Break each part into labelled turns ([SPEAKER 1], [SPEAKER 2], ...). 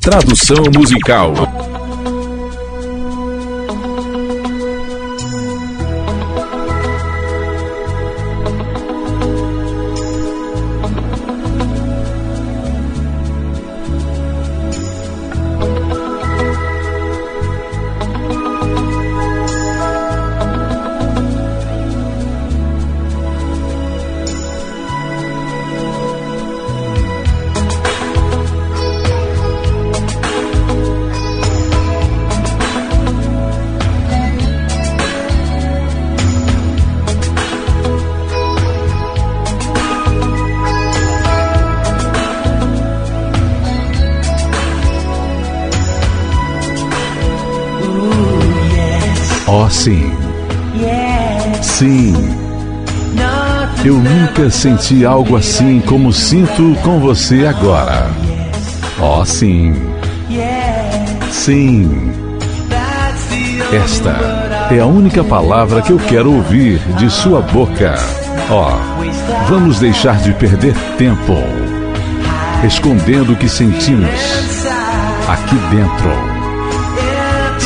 [SPEAKER 1] Tradução musical. Oh, sim. Sim. Eu nunca senti algo assim como sinto com você agora. Oh, sim. Sim. Esta é a única palavra que eu quero ouvir de sua boca. Oh, vamos deixar de perder tempo escondendo o que sentimos aqui dentro.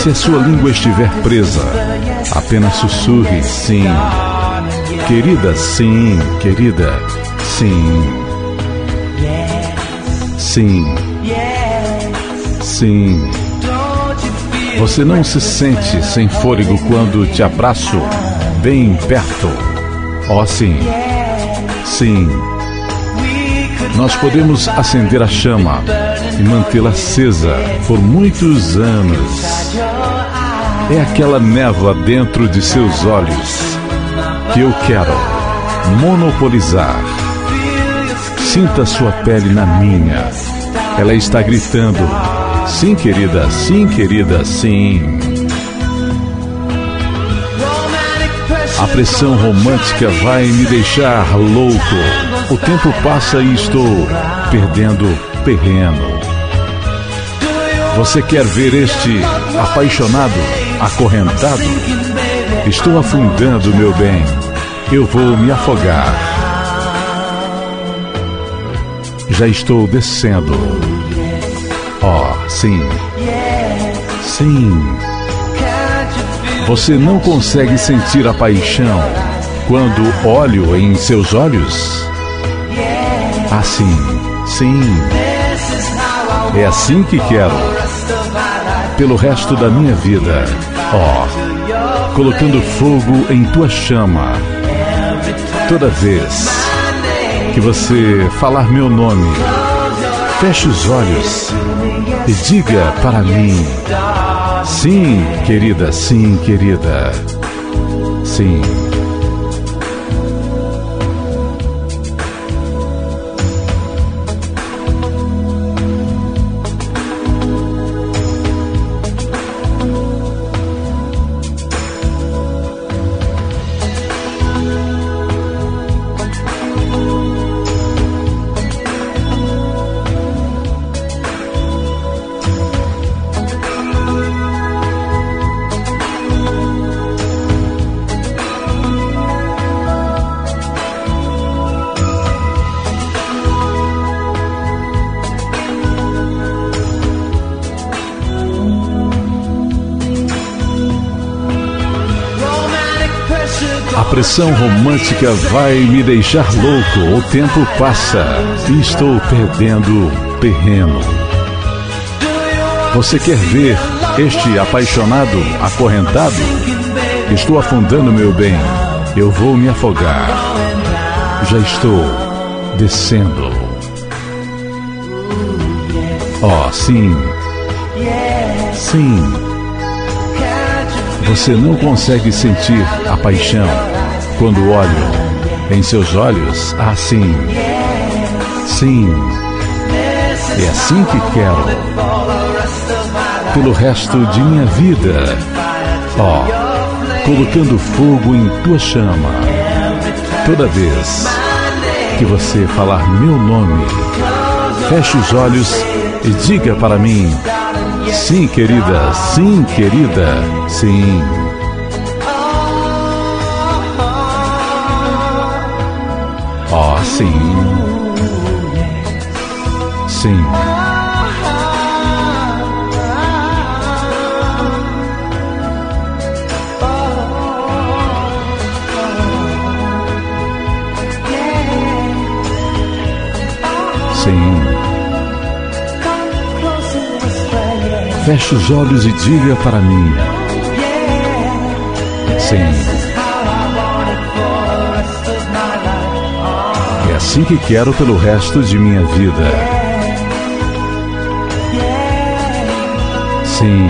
[SPEAKER 1] Se a sua língua estiver presa, apenas sussurre sim. Querida, sim, querida, sim. Sim. Sim. Você não se sente sem fôlego quando te abraço bem perto. Oh, sim. Sim. Nós podemos acender a chama e mantê-la acesa por muitos anos. É aquela névoa dentro de seus olhos que eu quero monopolizar. Sinta sua pele na minha. Ela está gritando: Sim, querida, sim, querida, sim. A pressão romântica vai me deixar louco. O tempo passa e estou perdendo terreno. Você quer ver este apaixonado, acorrentado? Estou afundando, meu bem. Eu vou me afogar. Já estou descendo. Oh, sim. Sim. Você não consegue sentir a paixão quando olho em seus olhos? Assim, sim. É assim que quero. Pelo resto da minha vida. Ó, oh, colocando fogo em tua chama. Toda vez que você falar meu nome, feche os olhos e diga para mim: Sim, querida, sim, querida. Sim. Pressão romântica vai me deixar louco. O tempo passa e estou perdendo terreno. Você quer ver este apaixonado acorrentado? Estou afundando, meu bem. Eu vou me afogar. Já estou descendo. Oh, sim. Sim. Você não consegue sentir a paixão quando olho em seus olhos assim. Sim, é assim que quero. Pelo resto de minha vida. Ó, oh, colocando fogo em tua chama. Toda vez que você falar meu nome, feche os olhos e diga para mim: Sim, querida, sim, querida, sim. Oh, sim. Sim. Sim. Feche os olhos e diga para mim. Sim. Assim que quero pelo resto de minha vida. Sim.